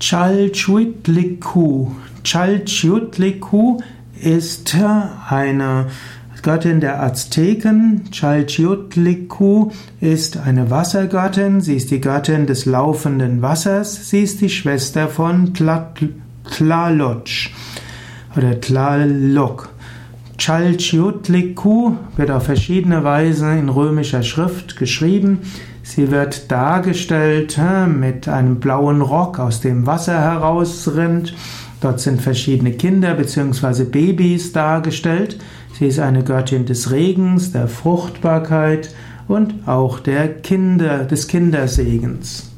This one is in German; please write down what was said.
Chalchuitliku. Chalchiutliku ist eine Göttin der Azteken. Chalchiutliku ist eine Wassergöttin. Sie ist die Göttin des laufenden Wassers. Sie ist die Schwester von Tlaloc oder Tlaloc. Chalchiutliku wird auf verschiedene Weise in römischer Schrift geschrieben. Sie wird dargestellt mit einem blauen Rock, aus dem Wasser herausrinnt. Dort sind verschiedene Kinder bzw. Babys dargestellt. Sie ist eine Göttin des Regens, der Fruchtbarkeit und auch der Kinder, des Kindersegens.